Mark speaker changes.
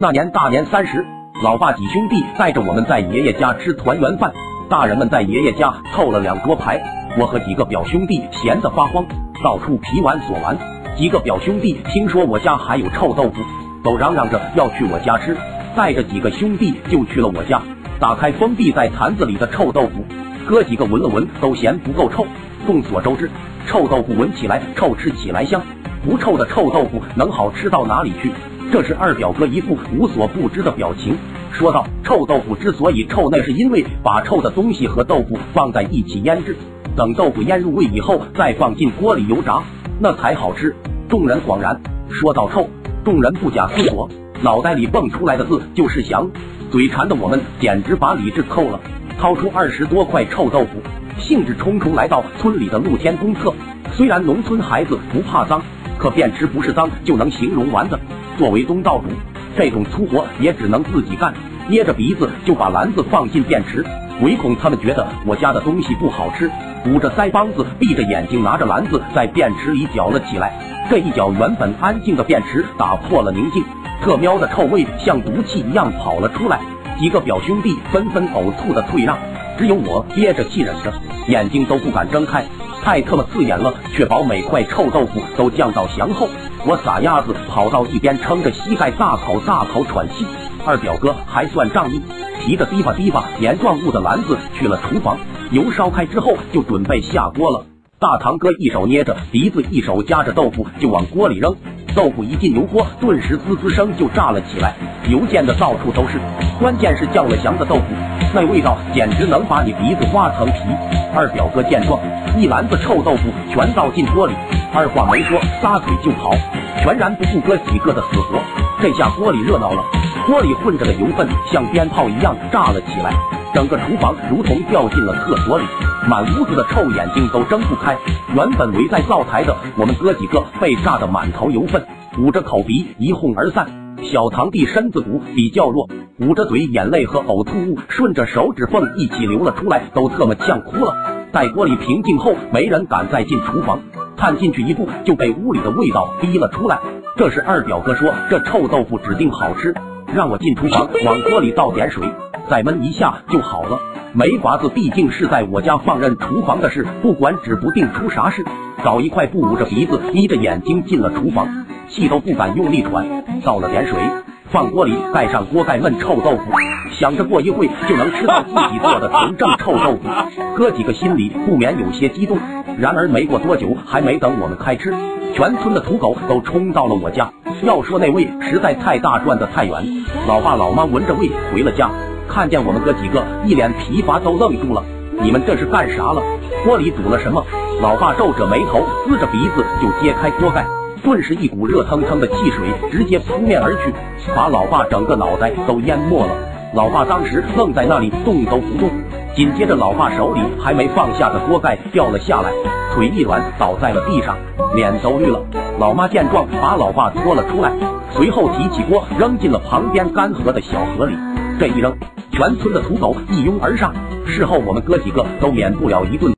Speaker 1: 那年大年三十，老爸几兄弟带着我们在爷爷家吃团圆饭，大人们在爷爷家凑了两桌牌，我和几个表兄弟闲得发慌，到处皮玩索玩。几个表兄弟听说我家还有臭豆腐，都嚷嚷着要去我家吃，带着几个兄弟就去了我家，打开封闭在坛子里的臭豆腐，哥几个闻了闻都嫌不够臭。众所周知，臭豆腐闻起来臭，吃起来香，不臭的臭豆腐能好吃到哪里去？这是二表哥一副无所不知的表情，说道：“臭豆腐之所以臭，那是因为把臭的东西和豆腐放在一起腌制，等豆腐腌入味以后，再放进锅里油炸，那才好吃。”众人恍然，说到臭，众人不假思索，脑袋里蹦出来的字就是香，嘴馋的我们简直把理智扣了，掏出二十多块臭豆腐，兴致冲冲来到村里的露天公厕。虽然农村孩子不怕脏，可便池不是脏就能形容完的。作为东道主，这种粗活也只能自己干。捏着鼻子就把篮子放进便池，唯恐他们觉得我家的东西不好吃，捂着腮帮子，闭着眼睛拿着篮子在便池里搅了起来。这一搅，原本安静的便池打破了宁静，特喵的臭味像毒气一样跑了出来。几个表兄弟纷纷呕吐的退让，只有我憋着气忍着，眼睛都不敢睁开。太他妈刺眼了！确保每块臭豆腐都降到翔后，我撒丫子跑到一边，撑着膝盖大口大口喘气。二表哥还算仗义，提着滴吧滴吧黏状物的篮子去了厨房，油烧开之后就准备下锅了。大堂哥一手捏着鼻子，一手夹着豆腐就往锅里扔。豆腐一进油锅，顿时滋滋声就炸了起来，油溅的到处都是。关键是降了翔的豆腐，那味道简直能把你鼻子挖层皮。二表哥见状，一篮子臭豆腐全倒进锅里，二话没说，撒腿就跑，全然不顾哥几个的死活。这下锅里热闹了，锅里混着的油分像鞭炮一样炸了起来，整个厨房如同掉进了厕所里，满屋子的臭眼睛都睁不开。原本围在灶台的我们哥几个被炸得满头油粪，捂着口鼻一哄而散。小堂弟身子骨比较弱，捂着嘴，眼泪和呕吐物顺着手指缝一起流了出来，都特么呛哭了。在锅里平静后，没人敢再进厨房，探进去一步就被屋里的味道逼了出来。这时二表哥说：“这臭豆腐指定好吃，让我进厨房往锅里倒点水，再焖一下就好了。”没法子，毕竟是在我家放任厨房的事，不管指不定出啥事。找一块布捂着鼻子，眯着眼睛进了厨房。气都不敢用力喘，倒了点水，放锅里，盖上锅盖焖臭豆腐，想着过一会就能吃到自己做的纯正臭豆腐，哥几个心里不免有些激动。然而没过多久，还没等我们开吃，全村的土狗都冲到了我家。要说那味实在太大，转的太远。老爸老妈闻着味回了家，看见我们哥几个一脸疲乏，都愣住了。你们这是干啥了？锅里煮了什么？老爸皱着眉头，呲着鼻子就揭开锅盖。顿时，一股热腾腾的汽水直接扑面而去，把老爸整个脑袋都淹没了。老爸当时愣在那里，动都不动。紧接着，老爸手里还没放下的锅盖掉了下来，腿一软倒在了地上，脸都绿了。老妈见状，把老爸拖了出来，随后提起锅扔进了旁边干涸的小河里。这一扔，全村的土狗一拥而上。事后，我们哥几个都免不了一顿。